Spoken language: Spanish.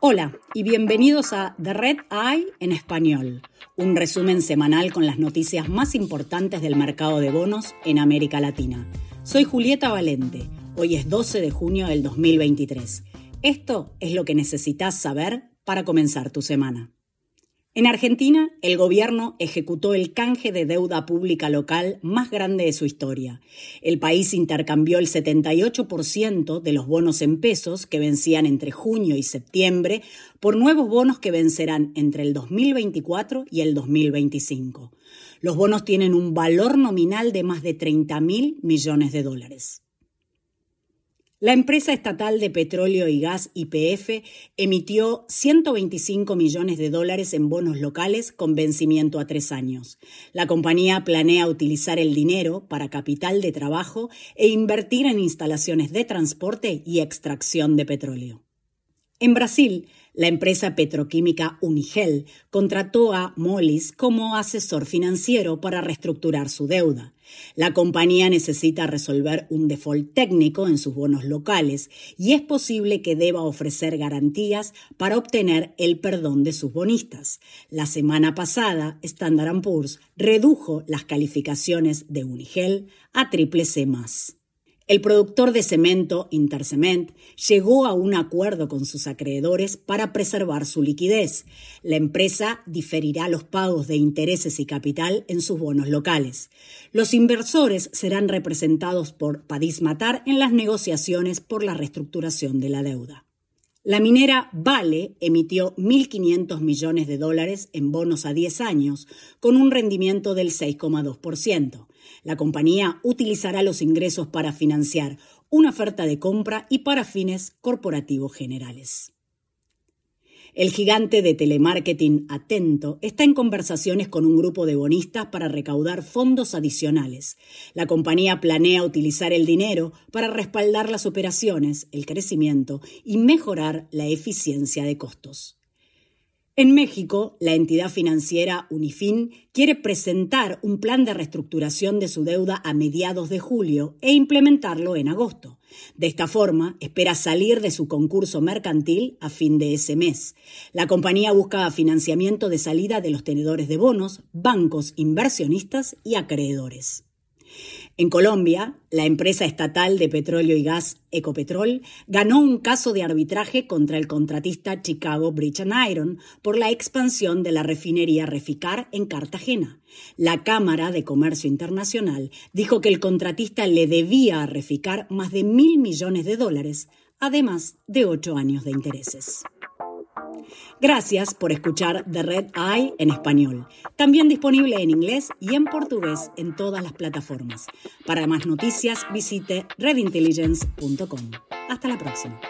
Hola y bienvenidos a The Red Eye en español, un resumen semanal con las noticias más importantes del mercado de bonos en América Latina. Soy Julieta Valente, hoy es 12 de junio del 2023. Esto es lo que necesitas saber para comenzar tu semana. En Argentina, el gobierno ejecutó el canje de deuda pública local más grande de su historia. El país intercambió el 78% de los bonos en pesos que vencían entre junio y septiembre por nuevos bonos que vencerán entre el 2024 y el 2025. Los bonos tienen un valor nominal de más de 30 mil millones de dólares. La empresa estatal de petróleo y gas YPF emitió 125 millones de dólares en bonos locales con vencimiento a tres años. La compañía planea utilizar el dinero para capital de trabajo e invertir en instalaciones de transporte y extracción de petróleo. En Brasil, la empresa petroquímica Unigel contrató a Molis como asesor financiero para reestructurar su deuda. La compañía necesita resolver un default técnico en sus bonos locales y es posible que deba ofrecer garantías para obtener el perdón de sus bonistas. La semana pasada, Standard Poor's redujo las calificaciones de Unigel a triple C+. El productor de cemento, Intercement, llegó a un acuerdo con sus acreedores para preservar su liquidez. La empresa diferirá los pagos de intereses y capital en sus bonos locales. Los inversores serán representados por Padis Matar en las negociaciones por la reestructuración de la deuda. La minera Vale emitió 1.500 millones de dólares en bonos a 10 años, con un rendimiento del 6,2%. La compañía utilizará los ingresos para financiar una oferta de compra y para fines corporativos generales. El gigante de telemarketing Atento está en conversaciones con un grupo de bonistas para recaudar fondos adicionales. La compañía planea utilizar el dinero para respaldar las operaciones, el crecimiento y mejorar la eficiencia de costos. En México, la entidad financiera Unifin quiere presentar un plan de reestructuración de su deuda a mediados de julio e implementarlo en agosto. De esta forma, espera salir de su concurso mercantil a fin de ese mes. La compañía busca financiamiento de salida de los tenedores de bonos, bancos, inversionistas y acreedores. En Colombia, la empresa estatal de petróleo y gas Ecopetrol ganó un caso de arbitraje contra el contratista Chicago Bridge and Iron por la expansión de la refinería Reficar en Cartagena. La Cámara de Comercio Internacional dijo que el contratista le debía a Reficar más de mil millones de dólares, además de ocho años de intereses. Gracias por escuchar The Red Eye en español, también disponible en inglés y en portugués en todas las plataformas. Para más noticias visite redintelligence.com. Hasta la próxima.